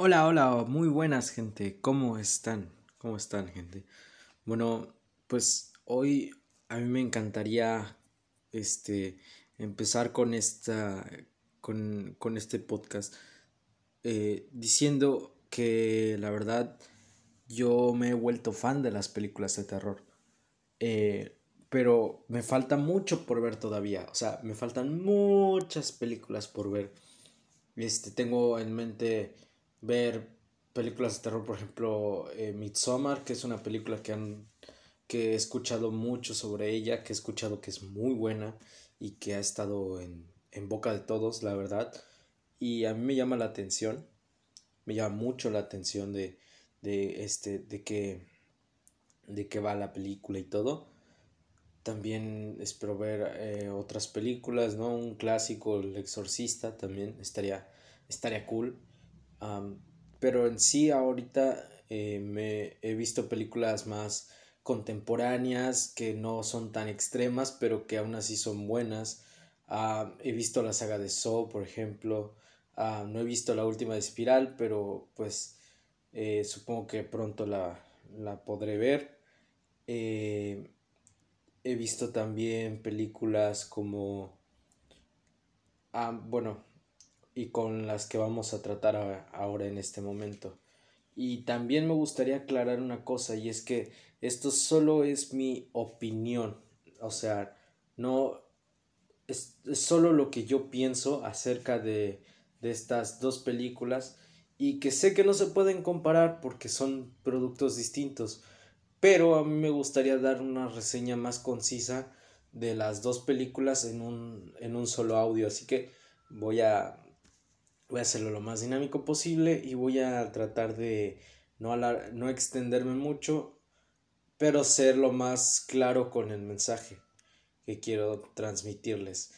Hola, hola, muy buenas gente, ¿cómo están? ¿Cómo están gente? Bueno, pues hoy a mí me encantaría este empezar con esta con, con este podcast eh, diciendo que la verdad yo me he vuelto fan de las películas de terror eh, pero me falta mucho por ver todavía o sea me faltan muchas películas por ver este tengo en mente ver películas de terror, por ejemplo, eh, Midsommar, que es una película que, han, que he escuchado mucho sobre ella, que he escuchado que es muy buena y que ha estado en, en boca de todos, la verdad. Y a mí me llama la atención, me llama mucho la atención de, de este, de que, de que va la película y todo. También espero ver eh, otras películas, ¿no? Un clásico, El Exorcista, también estaría, estaría cool pero en sí ahorita eh, me he visto películas más contemporáneas que no son tan extremas pero que aún así son buenas. he visto la saga de Saw, por ejemplo. no he visto la última de Espiral, pero pues eh, supongo que pronto la, la podré ver. Eh, he visto también películas como... Bueno, y con las que vamos a tratar ahora en este momento. Y también me gustaría aclarar una cosa y es que esto solo es mi opinión, o sea, no es, solo lo que yo pienso acerca de, de estas dos películas y que sé que no se pueden comparar porque son productos distintos, pero a mí me gustaría dar una reseña más concisa de las dos películas en un, en un solo audio, así que voy a voy a hacerlo lo más dinámico posible y voy a tratar de no, no extenderme mucho, pero ser lo más claro con el mensaje que quiero transmitirles.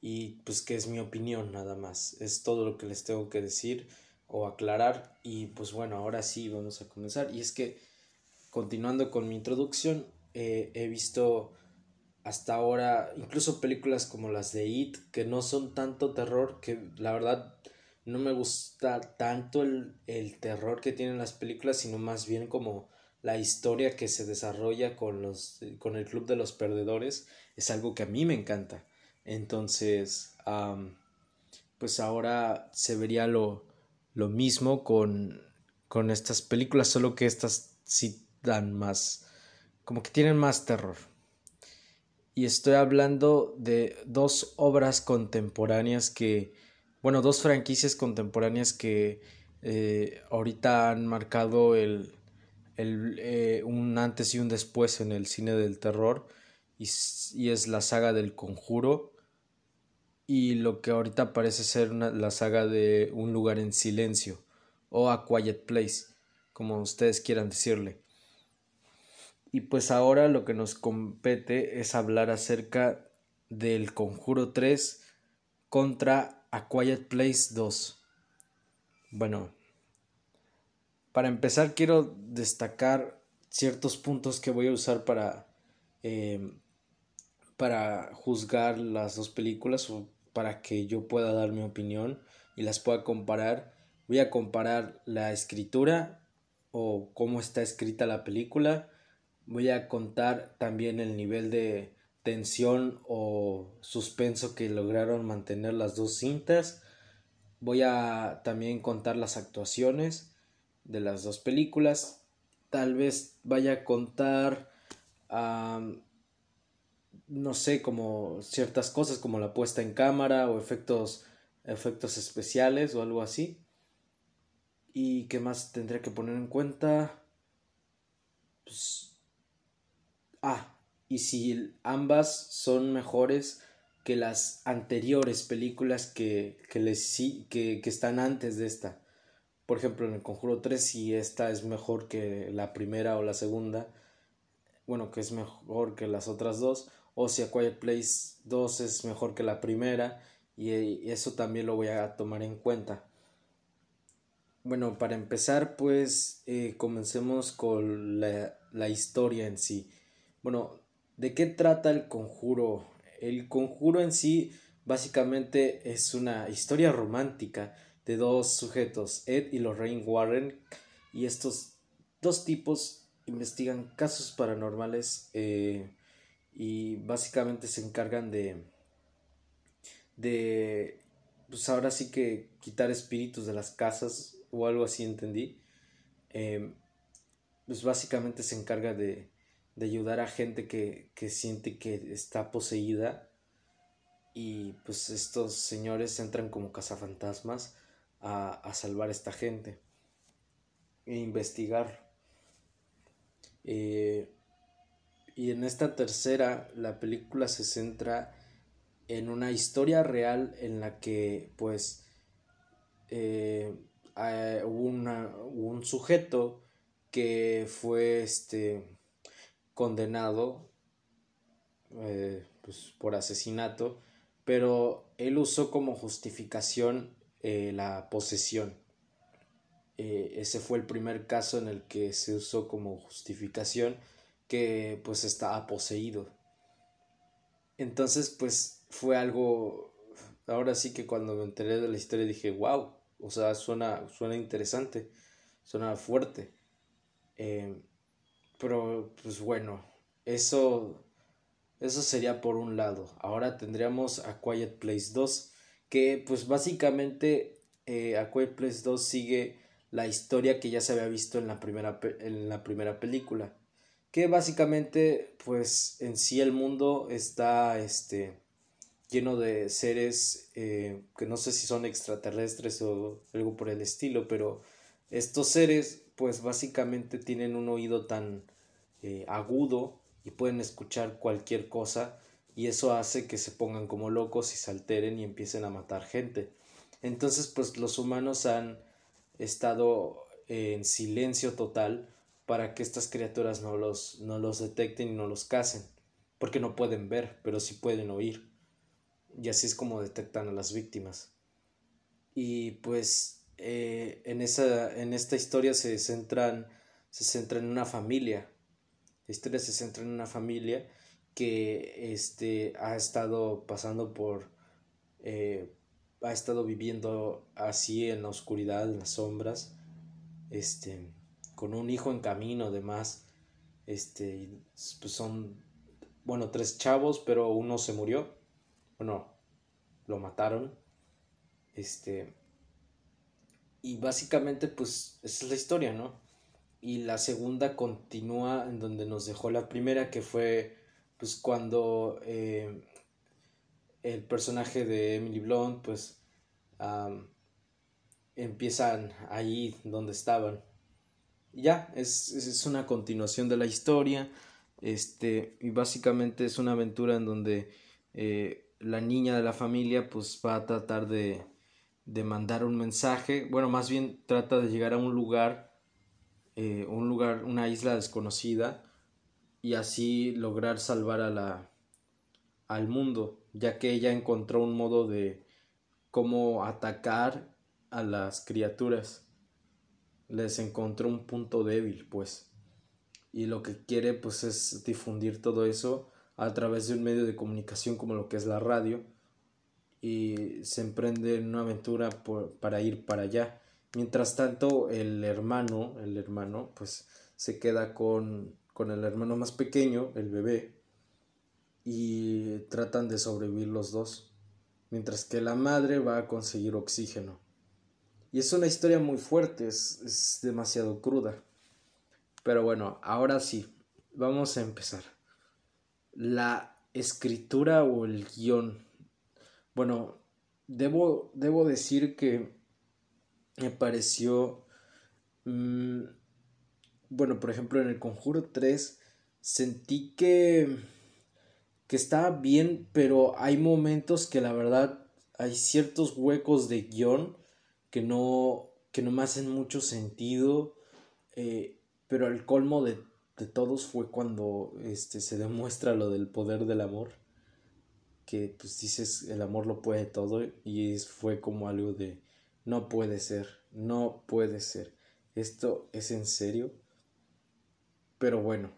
Y pues que es mi opinión nada más. Es todo lo que les tengo que decir o aclarar. Y pues bueno, ahora sí vamos a comenzar. Y es que, continuando con mi introducción, eh, he visto hasta ahora incluso películas como las de It, que no son tanto terror, que la verdad no me gusta tanto el, el, terror que tienen las películas, sino más bien como la historia que se desarrolla con, los, con el Club de los Perdedores. Es algo que a mí me encanta. Entonces, pues ahora se vería lo, lo mismo con, con estas películas, solo que estas sí dan más, como que tienen más terror. Y estoy hablando de dos obras contemporáneas que bueno, dos franquicias contemporáneas que eh, ahorita han marcado el, el eh, un antes y un después en el cine del terror y, y, es la saga del conjuro y lo que ahorita parece ser una, la saga de Un lugar en silencio o A Quiet Place, como ustedes quieran decirle. Y pues ahora lo que nos compete es hablar acerca del Conjuro 3 contra a Quiet Place 2. Bueno, para empezar quiero destacar ciertos puntos que voy a usar para, eh, para juzgar las dos películas o para que yo pueda dar mi opinión y las pueda comparar. Voy a comparar la escritura o cómo está escrita la película. Voy a contar también el nivel de tensión o suspenso que lograron mantener las dos cintas. Voy a también contar las actuaciones de las dos películas. Tal vez vaya a contar, no sé, como ciertas cosas como la puesta en cámara o efectos, efectos especiales o algo así. ¿Y qué más tendré que poner en cuenta? Pues, ah, y si ambas son mejores que las anteriores películas que, que, les, que, que están antes de esta. Por ejemplo, en el Conjuro 3, si esta es mejor que la primera o la segunda, bueno, que es mejor que las otras dos, o si A Quiet Place 2 es mejor que la primera, y eso también lo voy a tomar en cuenta. Bueno, para empezar, pues eh, comencemos con la, la historia en sí. Bueno, ¿De qué trata el conjuro? El conjuro en sí básicamente es una historia romántica de dos sujetos, Ed y Lorraine Warren, y estos dos tipos investigan casos paranormales eh, y básicamente se encargan de de pues ahora sí que quitar espíritus de las casas o algo así entendí em, pues básicamente se encarga de, de ayudar a gente que, que, siente que está poseída. Y pues estos señores entran como cazafantasmas a, a salvar a esta gente e investigar. Eh, y en esta tercera la película se centra en una historia real en la que pues eh, hubo, un sujeto que fue este condenado eh, pues, por asesinato pero él usó como justificación eh, la posesión ese fue el primer caso en el que se usó como justificación que pues estaba poseído entonces pues fue algo, ahora sí que cuando me enteré de la historia dije, wow, o sea, suena, suena interesante, suena fuerte. Eh, pero, pues bueno, eso, eso sería por un lado. Ahora tendríamos a Quiet Place 2, que pues básicamente eh, a Quiet Place 2 sigue la historia que ya se había visto en la primera, en la primera película. Que básicamente, pues en sí el mundo está, este, lleno de seres eh, que no sé si son extraterrestres o algo por el estilo, pero estos seres pues básicamente tienen un oído tan eh, agudo y pueden escuchar cualquier cosa y eso hace que se pongan como locos y se alteren y empiecen a matar gente. Entonces pues los humanos han estado en silencio total para que estas criaturas no los, no los detecten y no los casen, porque no pueden ver, pero sí pueden oír y así es como detectan a las víctimas. Y pues eh, en, esa, en esta historia se centran, se centra en una familia. La historia se centra en una familia que este, ha estado pasando por, eh, ha estado viviendo así en la oscuridad, en las sombras, este, con un hijo en camino además, este, pues son, bueno, tres chavos, pero uno se murió bueno, lo mataron. Este. Y básicamente, pues, esa es la historia, ¿no? Y la segunda continúa en donde nos dejó la primera, que fue, pues, cuando eh, el personaje de Emily Blunt, pues, empiezan ahí donde estaban. Y ya, es, es una continuación de la historia. Este, y básicamente es una aventura en donde eh, la niña de la familia pues va a tratar de, de mandar un mensaje, bueno, más bien trata de llegar a un lugar, eh, un lugar, una isla desconocida y así lograr salvar a la, al mundo, ya que ella encontró un modo de cómo atacar a las criaturas. Les encontró un punto débil, pues. Y lo que quiere, pues, es difundir todo eso a través de un medio de comunicación como lo que es la radio y se emprende en una aventura para ir para allá. Mientras tanto, el hermano, el hermano, pues se queda con, con el hermano más pequeño, el bebé, y tratan de sobrevivir los dos, mientras que la madre va a conseguir oxígeno. Y es una historia muy fuerte, es, es demasiado cruda. Pero bueno, ahora sí, vamos a empezar la escritura o el guion. Bueno, debo, debo decir que me pareció... Mm, bueno, por ejemplo, en el Conjuro 3 sentí que, que estaba bien, pero hay momentos que la verdad hay ciertos huecos de guion que no, que no me hacen mucho sentido, eh, pero al colmo de de todos fue cuando este, se demuestra lo del poder del amor. Que pues dices, el amor lo puede todo y fue como algo de, no puede ser, no puede ser. Esto es en serio. Pero bueno,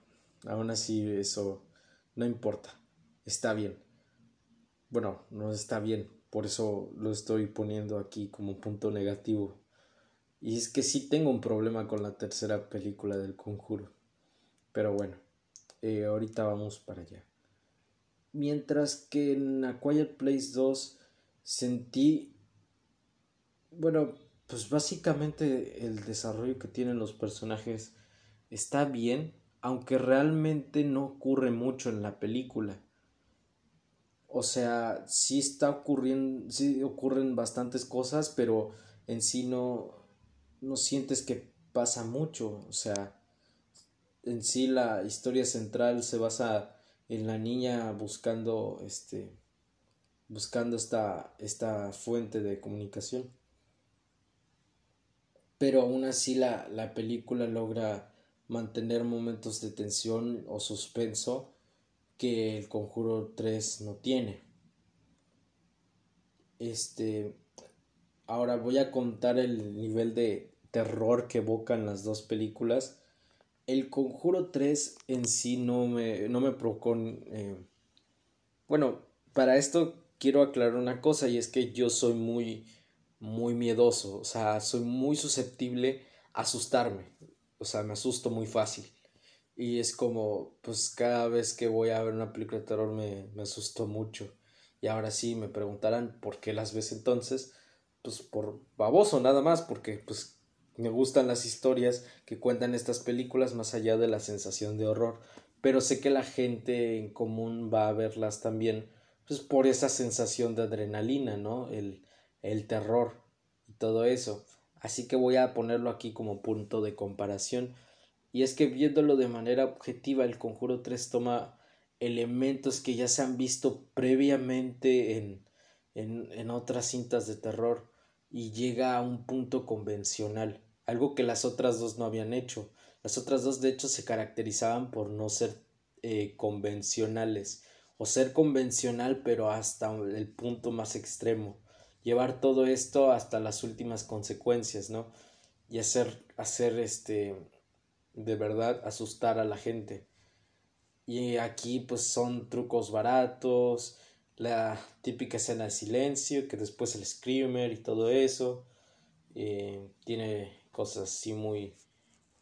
aún así eso no importa. Está bien. Bueno, no está bien. por eso lo estoy poniendo aquí como punto negativo. Y es que sí tengo un problema con la tercera película del conjuro. Pero bueno, eh, ahorita vamos para allá. Mientras que en A Quiet Place 2 sentí, bueno, pues básicamente el desarrollo que tienen los personajes está bien, aunque realmente no ocurre mucho en la película. O sea, sí está ocurriendo, sí ocurren bastantes cosas, pero en sí no, no sientes que pasa mucho. O sea, en sí la historia central se basa en la niña buscando este buscando esta, esta fuente de comunicación. Pero aún así la, la película logra mantener momentos de tensión o suspenso que el Conjuro 3 no tiene. Este ahora voy a contar el nivel de terror que evocan las dos películas. El Conjuro 3 en sí no me, no me provocó... Eh, bueno, para esto quiero aclarar una cosa y es que yo soy muy, muy miedoso, o sea, soy muy susceptible a asustarme o sea, me asusto muy fácil. Y es como, pues cada vez que voy a ver una película de terror me, me asusto mucho. Y ahora sí me preguntarán por qué las ves entonces. Pues por baboso nada más, porque pues me gustan las historias que cuentan estas películas más allá de la sensación de horror. Pero sé que la gente en común va a verlas también, pues por esa sensación de adrenalina, ¿no? El, el terror y todo eso. Así que voy a ponerlo aquí como punto de comparación. Y es que viéndolo de manera objetiva, el Conjuro 3 toma elementos que ya se han visto previamente en, en, en otras cintas de terror y llega a un punto convencional, algo que las otras dos no habían hecho. Las otras dos de hecho se caracterizaban por no ser eh, convencionales o ser convencional pero hasta el punto más extremo llevar todo esto hasta las últimas consecuencias, ¿no? Y hacer, hacer este, de verdad, asustar a la gente. Y aquí pues son trucos baratos, la típica escena de silencio, que después el screamer y todo eso. Eh, tiene cosas así muy,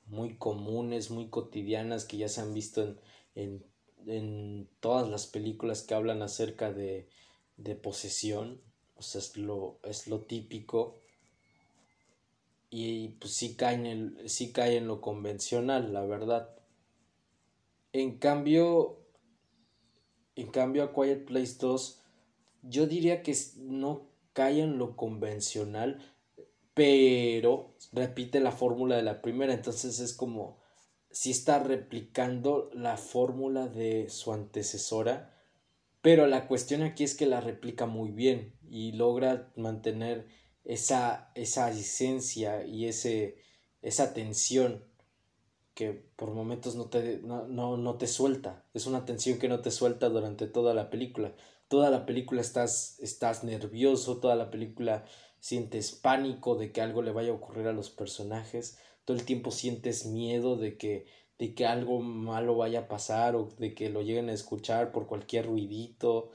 muy comunes, muy cotidianas que ya se han visto en, en, en todas las películas que hablan acerca de, de posesión o sea, es lo, es lo típico y pues sí cae, en el, sí cae en lo convencional, la verdad. En cambio, en cambio a Quiet Place 2, yo diría que no cae en lo convencional, pero repite la fórmula de la primera, entonces es como si está replicando la fórmula de su antecesora, pero la cuestión aquí es que la replica muy bien y logra mantener esa, esa esencia y ese, esa tensión que por momentos no te, no, no, te suelta. Es una tensión que no te suelta durante toda la película. Toda la película estás, estás nervioso, toda la película sientes pánico de que algo le vaya a ocurrir a los personajes, todo el tiempo sientes miedo de que, de que algo malo vaya a pasar o de que lo lleguen a escuchar por cualquier ruidito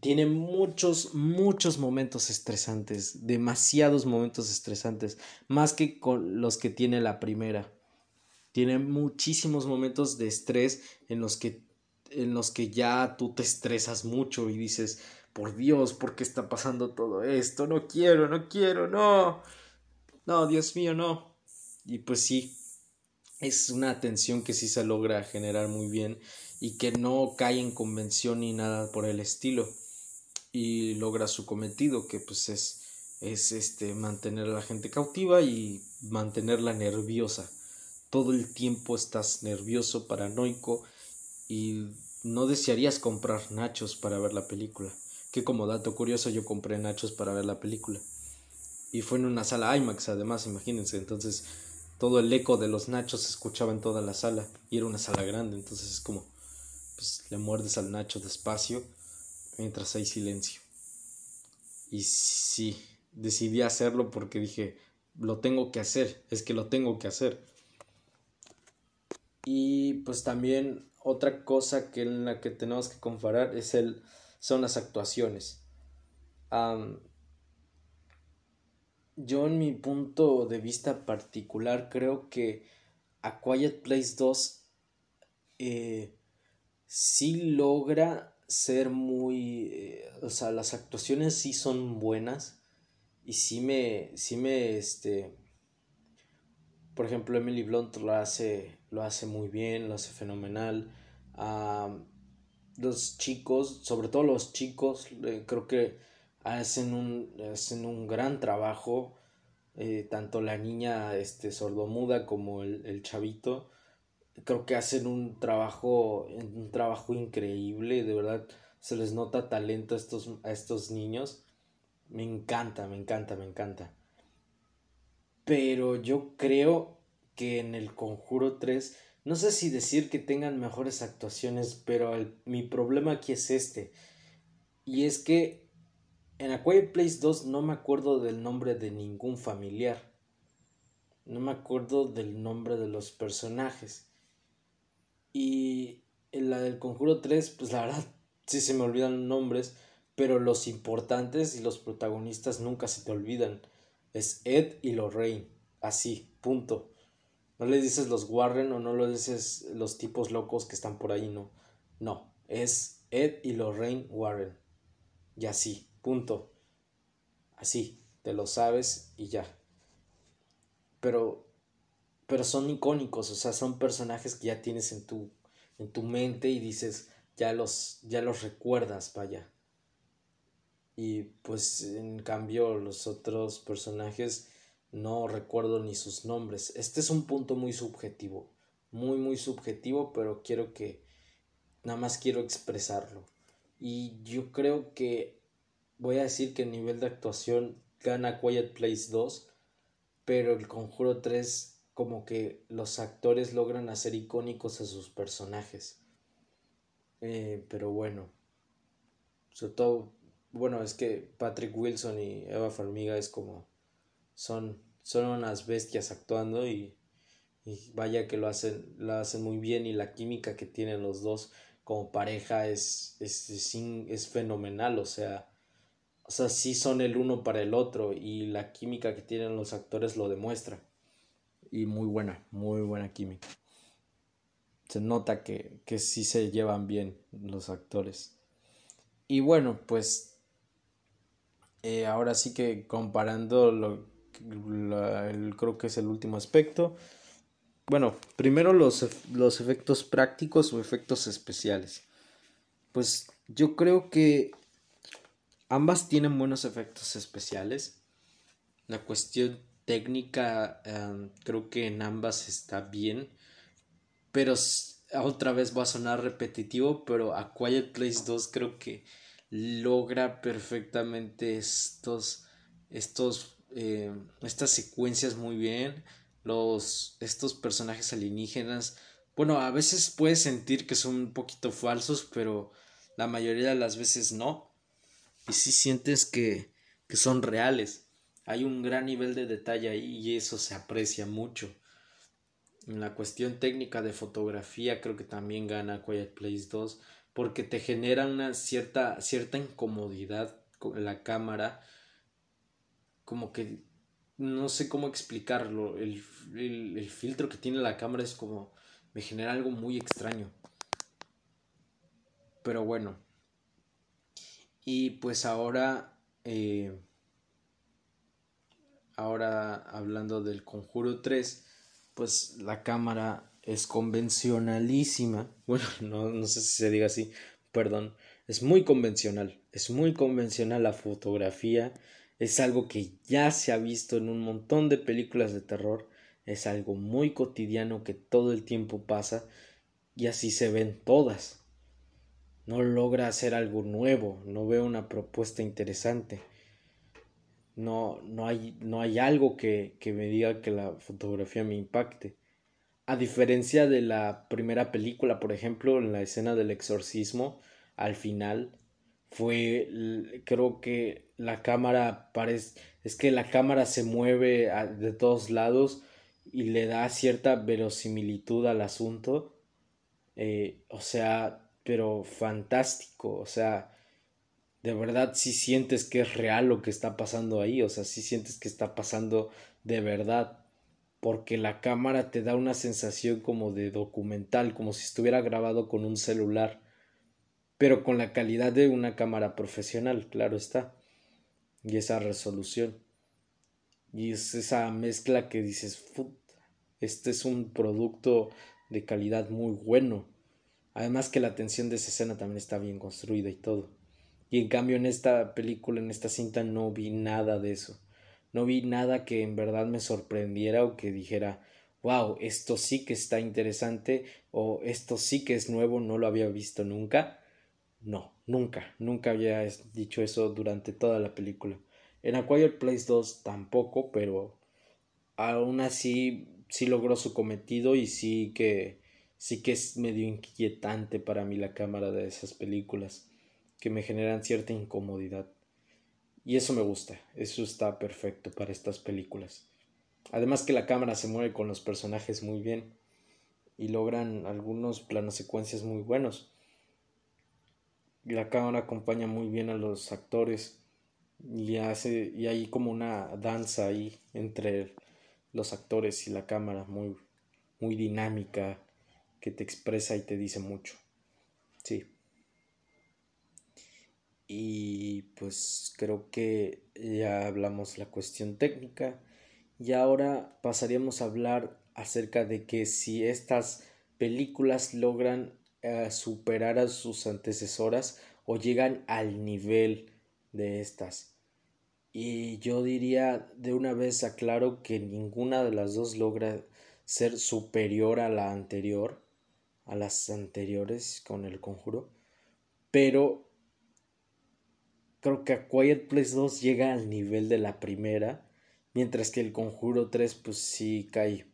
tiene muchos, muchos momentos estresantes, demasiados momentos estresantes, más que con los que tiene la primera. Tiene muchísimos momentos de estrés en los que, en los que ya tú te estresas mucho y dices, por Dios, ¿por qué está pasando todo esto? No quiero, no quiero, no. No, Dios mío, no. Y pues sí, es una tensión que sí se logra generar muy bien y que no cae en convención ni nada por el estilo y logra su cometido que pues es es este mantener a la gente cautiva y mantenerla nerviosa todo el tiempo estás nervioso paranoico y no desearías comprar nachos para ver la película que como dato curioso yo compré nachos para ver la película y fue en una sala IMAX además imagínense entonces todo el eco de los nachos se escuchaba en toda la sala y era una sala grande entonces es como pues le muerdes al nacho despacio mientras hay silencio. Y sí, decidí hacerlo porque dije, lo tengo que hacer, es que lo tengo que hacer. Y pues también otra cosa que en la que tenemos que comparar es el, son las actuaciones. yo en mi punto de vista particular creo que A Quiet Place 2 eh, sí logra ser muy... Eh, o sea, las actuaciones sí son buenas y sí me... Sí me este, por ejemplo, Emily Blunt lo hace, lo hace muy bien, lo hace fenomenal. Los chicos, sobre todo los chicos, eh, creo que hacen un, hacen un gran trabajo. Eh, tanto la niña este, sordomuda como el, el, chavito. Creo que hacen un trabajo, un trabajo increíble, de verdad se les nota talento a estos, a estos niños. Me encanta, me encanta, me encanta. Pero yo creo que en el Conjuro 3, no sé si decir que tengan mejores actuaciones, pero mi problema aquí es este. Y es que en A Place 2 no me acuerdo del nombre de ningún familiar. No me acuerdo del nombre de los personajes. Y en la del Conjuro 3, pues la verdad, sí se me olvidan nombres, pero los importantes y los protagonistas nunca se te olvidan. Es Ed y Lorraine. Así, punto. No le dices los Warren o no le dices los tipos locos que están por ahí, no. No, es Ed y Lorraine Warren. Y así. Punto. Así, te lo sabes y ya. Pero pero son icónicos, o sea, son personajes que ya tienes en tu en tu mente y dices, ya los ya los recuerdas, vaya. Y pues en cambio los otros personajes no recuerdo ni sus nombres. Este es un punto muy subjetivo, muy muy subjetivo, pero quiero que nada más quiero expresarlo. Y yo creo que voy a decir que el nivel de actuación gana Quiet Place 2, pero el Conjuro 3 como que los actores logran hacer icónicos a sus personajes. Eh, pero bueno, sobre todo, bueno, es que Patrick Wilson y Eva Farmiga es como, son, son unas bestias actuando y, y vaya que lo hacen, lo hacen muy bien y la química que tienen los dos como pareja es, es, es, fenomenal, o sea, o sea, sí son el uno para el otro y la química que tienen los actores lo demuestra. Y muy buena, muy buena química. Se nota que, que sí se llevan bien los actores. Y bueno, pues eh, ahora sí que comparando lo, creo que es el último aspecto. Bueno, primero los, los efectos prácticos o efectos especiales. Pues yo creo que Ambas tienen buenos efectos especiales. La cuestión técnica em, creo que en ambas está bien. Pero otra vez va a sonar repetitivo, pero A Quiet Place 2 creo que logra perfectamente estos, estos, em, estas secuencias muy bien. Los, estos personajes alienígenas. Bueno, a veces puedes sentir que son un poquito falsos, pero la mayoría de las veces no y si sientes que, que son reales. Hay un gran nivel de detalle ahí y eso se aprecia mucho. En la cuestión técnica de fotografía creo que también gana Quiet Place 2 porque te genera una cierta, cierta incomodidad con la cámara. Como que no sé cómo explicarlo. El, el, el filtro que tiene la cámara es como me genera algo muy extraño. Pero bueno, y pues ahora, eh, ahora hablando del Conjuro 3, pues la cámara es convencionalísima. Bueno, no, no sé si se diga así, perdón. Es muy convencional, es muy convencional la fotografía. Es algo que ya se ha visto en un montón de películas de terror. Es algo muy cotidiano que todo el tiempo pasa y así se ven todas no logra hacer algo nuevo, no veo una propuesta interesante. No, no, hay, no hay algo que, que me diga que la fotografía me impacte. A diferencia de la primera película, por ejemplo, en la escena del exorcismo, al final, fue, creo que la cámara parece, es que la cámara se mueve de todos lados y le da cierta verosimilitud al asunto. Eh, o sea, pero fantástico, o sea, de verdad si sientes que es real lo que está pasando ahí, o sea, si sientes que está pasando de verdad, porque la cámara te da una sensación como de documental, como si estuviera grabado con un celular, pero con la calidad de una cámara profesional, claro está, y esa resolución. Y es esa mezcla que dices, este es un producto de calidad muy bueno. Además que la tensión de esa escena también está bien construida y todo. Y en cambio en esta película, en esta cinta, no vi nada de eso. No vi nada que en verdad me sorprendiera o que dijera, wow, esto sí que está interesante o esto sí que es nuevo, no lo había visto nunca. No, nunca, nunca había dicho eso durante toda la película. En Acquired Place 2 tampoco, pero aún así sí logró su cometido y sí que sí que es medio inquietante para mí la cámara de esas películas que me generan cierta incomodidad. Y eso me gusta, eso está perfecto para estas películas. Además que la cámara se mueve con los personajes muy bien y logran algunos planos secuencias muy buenos. La cámara acompaña muy bien a los actores y hace y hay como una danza ahí entre los actores y la cámara muy muy dinámica que te expresa y te dice mucho. Sí. Y pues creo que ya hablamos la cuestión técnica y ahora pasaríamos a hablar acerca de que si estas películas logran superar a sus antecesoras o llegan al nivel de estas. Y yo diría de una vez aclaro que ninguna de las dos logra ser superior a la anterior, a las anteriores con el conjuro, pero creo que a Quiet Place 2 llega al nivel de la primera, mientras que el conjuro 3 pues sí cae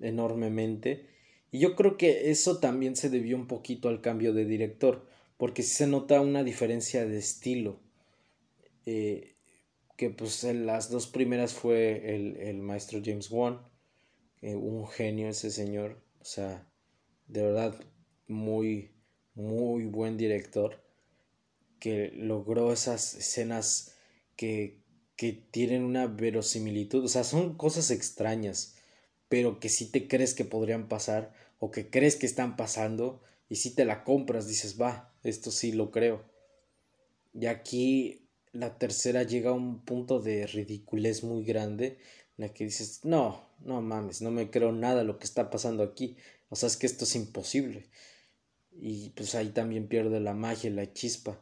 enormemente. Y yo creo que eso también se debió un poquito al cambio de director, porque sí se nota una diferencia de estilo. Eh, que pues en las dos primeras fue el, el maestro James Wan, eh, un genio ese señor, o sea, de verdad muy, muy buen director que logró esas escenas que, que tienen una verosimilitud, o sea, son cosas extrañas, pero que sí te crees que podrían pasar o que crees que están pasando y si te la compras dices, va, esto sí lo creo. Y aquí la tercera llega a un punto de ridiculez muy grande en la que dices, no, no mames, no me creo nada lo que está pasando aquí. O sea, es que esto es imposible. Y pues ahí también pierde la magia la chispa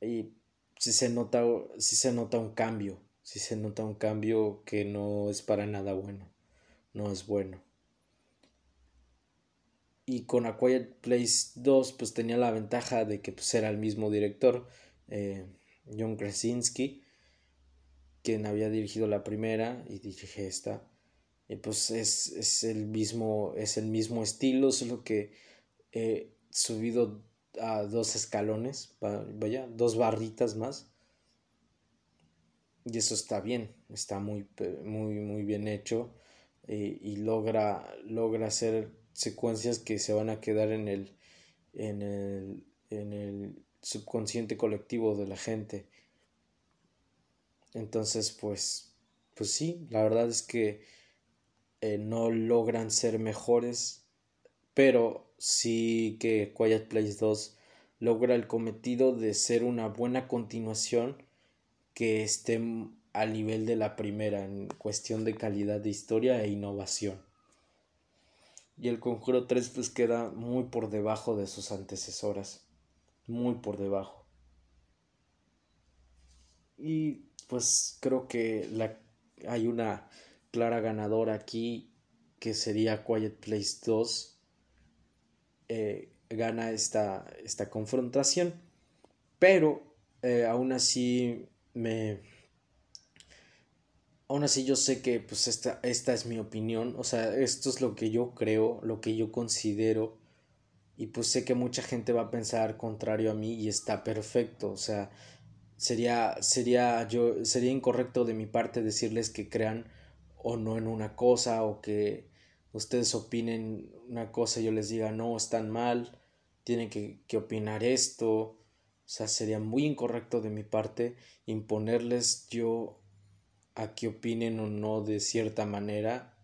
y si se nota, si se nota un cambio, si se nota un cambio que no es para nada bueno, no es bueno. Y con A Quiet Place 2 pues tenía la ventaja de que pues era el mismo director, eh, John Krasinski, quien había dirigido la primera y dirige esta. Y pues es, es, el mismo, es el mismo estilo, solo que he subido a dos escalones, vaya, dos barritas más. Y eso está bien, está muy, muy, muy bien hecho eh, y logra, logra hacer secuencias que se van a quedar en el, en el, en el subconsciente colectivo de la gente. Entonces, pues, pues sí, la verdad es que eh, no logran ser mejores, pero sí que Quiet Place 2 logra el cometido de ser una buena continuación que esté al nivel de la primera en cuestión de calidad de historia e innovación. Y el Conjuro 3 pues queda muy por debajo de sus antecesoras, muy por debajo. Y pues creo que la, hay una clara ganadora aquí que sería Quiet Place 2 eh, gana esta, esta confrontación. Pero eh, aún así me... Aún así yo sé que pues esta, esta es mi opinión, o sea, esto es lo que yo creo, lo que yo considero y pues sé que mucha gente va a pensar contrario a mí y está perfecto, o sea, sería sería yo sería incorrecto de mi parte decirles que crean o no en una cosa o que ustedes opinen una cosa y yo les diga no, están mal, tienen que, opinar esto O sea, sería muy incorrecto de mi parte imponerles yo a que opinen o no de cierta manera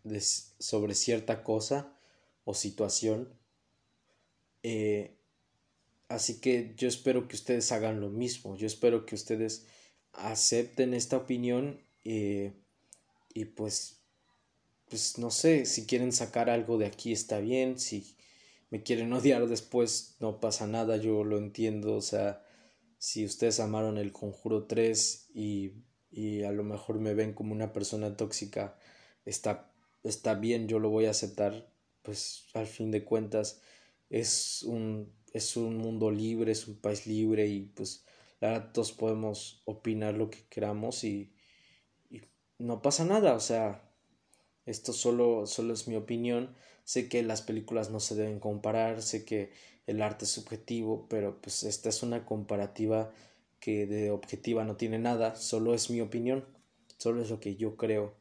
sobre cierta cosa o situación. Eh, así que yo espero que ustedes hagan lo mismo. Yo espero que ustedes acepten esta opinión eh, y pues pues no sé, si quieren sacar algo de aquí está bien, si me quieren odiar después no pasa nada, yo lo entiendo, o sea, si ustedes amaron el Conjuro 3 y, y a lo mejor me ven como una persona tóxica, está, está bien, yo lo voy a aceptar, pues al fin de cuentas es un, es un mundo libre, es un país libre y pues todos podemos opinar lo que queramos y, y no pasa nada, o sea, esto solo, solo es mi opinión. Sé que las películas no se deben comparar, sé que el arte es subjetivo, pero pues esta es una comparativa que de objetiva no tiene nada, solo es mi opinión, solo es lo que yo creo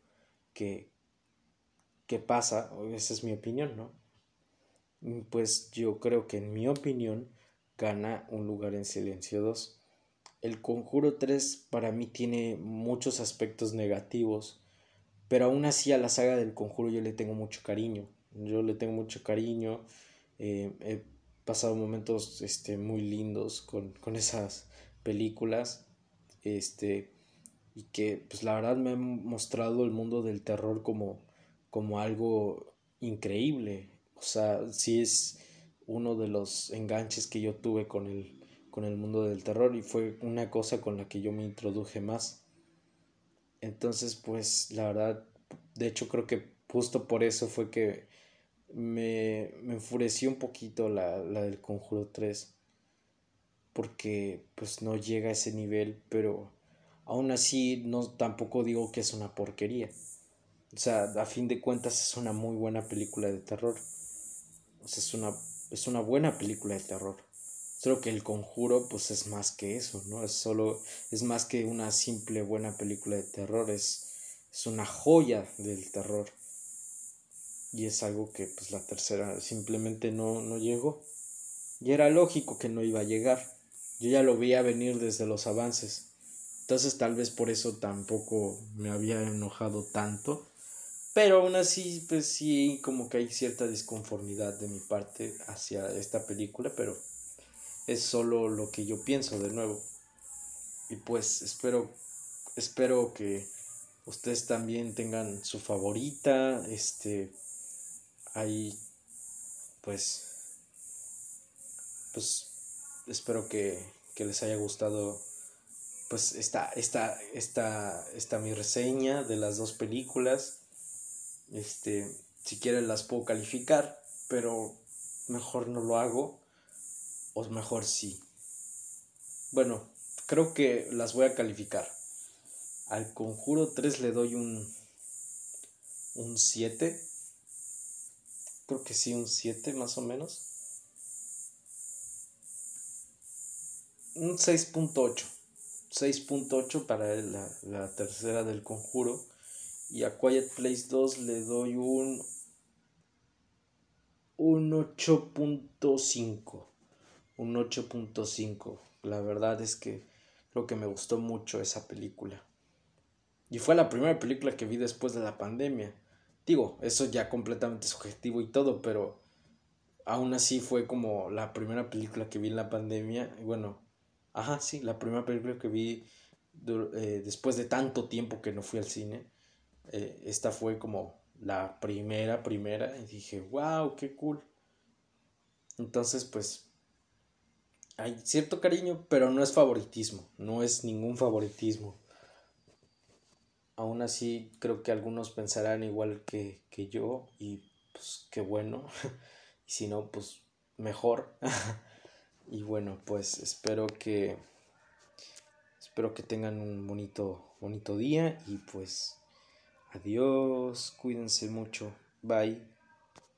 que, que pasa, esa es mi opinión, ¿no? Pues yo creo que en mi opinión gana un lugar en silencio 2. El conjuro 3 para mí tiene muchos aspectos negativos pero aún así a la saga del conjuro yo le tengo mucho cariño. Yo le tengo mucho cariño. Eh, he pasado momentos este, muy lindos con, con esas películas. Este, y que pues la verdad me han mostrado el mundo del terror como, como algo increíble. O sea, sí es uno de los enganches que yo tuve con el, con el mundo del terror y fue una cosa con la que yo me introduje más. Entonces, pues la verdad, de hecho creo que justo por eso fue que me, me enfureció un poquito la, la del Conjuro 3. Porque pues no llega a ese nivel, pero aún así no tampoco digo que es una porquería. O sea, a fin de cuentas es una muy buena película de terror. O sea, es una, es una buena película de terror. Creo que el conjuro pues es más que eso, ¿no? Es solo, es más que una simple buena película de terror, es, es una joya del terror. Y es algo que pues la tercera simplemente no, no llegó. Y era lógico que no iba a llegar. Yo ya lo veía venir desde los avances. Entonces tal vez por eso tampoco me había enojado tanto. Pero aún así, pues sí, como que hay cierta disconformidad de mi parte hacia esta película, pero es solo lo que yo pienso de nuevo. Y pues espero, espero que ustedes también tengan su favorita. Este, ahí, pues, pues, espero que, que les haya gustado, pues, esta, esta, esta, esta mi reseña de las dos películas. Este, si quieren las puedo calificar, pero mejor no lo hago o mejor sí. Bueno, creo que las voy a calificar. Al conjuro 3 le doy un un 7. Creo que sí, un 7 más o menos. Un 6.8. 6.8 para la, la tercera del conjuro. Y a Quiet Place 2 le doy un un 8.5 un 8.5. La verdad es que creo que me gustó mucho esa película. Y fue la primera película que vi después de la pandemia. Digo, eso ya completamente subjetivo y todo, pero aún así fue como la primera película que vi en la pandemia. Bueno, ajá, sí, la primera película que vi eh, después de tanto tiempo que no fui al cine. Eh, esta fue como la primera, primera. Y dije, wow, qué cool. Entonces, pues hay cierto cariño, pero no es favoritismo, no es ningún favoritismo. Aún así, creo que algunos pensarán igual que, que yo y pues qué bueno. si no, pues mejor. y bueno, pues espero que espero que tengan un bonito bonito día y pues adiós, cuídense mucho. Bye.